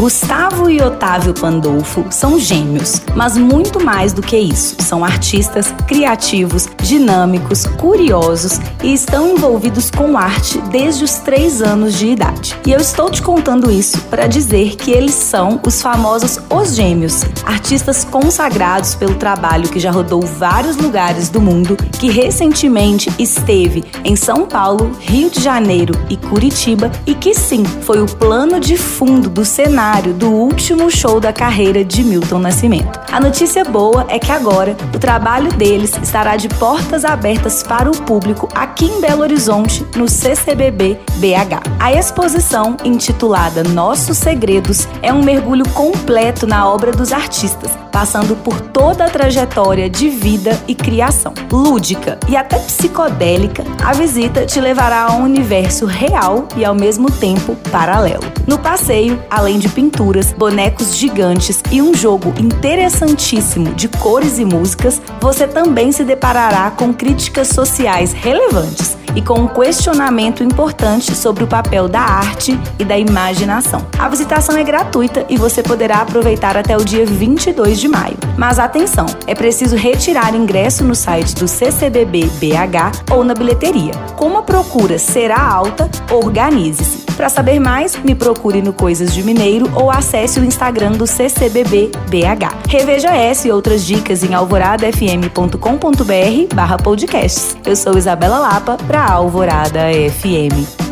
Gustavo e Otávio Pandolfo são gêmeos, mas muito mais do que isso. São artistas criativos, dinâmicos, curiosos e estão envolvidos com arte desde os três anos de idade. E eu estou te contando isso para dizer que eles são os famosos Os Gêmeos, artistas consagrados pelo trabalho que já rodou vários lugares do mundo, que recentemente esteve em São Paulo, Rio de Janeiro e Curitiba e que sim foi o plano de fundo do cenário cenário do último show da carreira de Milton Nascimento. A notícia boa é que agora o trabalho deles estará de portas abertas para o público aqui em Belo Horizonte, no CCBB BH. A exposição, intitulada Nossos Segredos, é um mergulho completo na obra dos artistas, passando por toda a trajetória de vida e criação. Lúdica e até psicodélica, a visita te levará a um universo real e ao mesmo tempo paralelo. No passeio, além de pinturas, bonecos gigantes e um jogo interessantíssimo de cores e músicas, você também se deparará com críticas sociais relevantes e com um questionamento importante sobre o papel da arte e da imaginação. A visitação é gratuita e você poderá aproveitar até o dia 22 de maio. Mas atenção, é preciso retirar ingresso no site do CCBB BH ou na bilheteria. Como a procura será alta, organize-se. Para saber mais, me procure no Coisas de Mineiro ou acesse o Instagram do CCBB BH. Reveja essa e outras dicas em alvoradafm.com.br barra podcasts. Eu sou Isabela Lapa para Alvorada FM.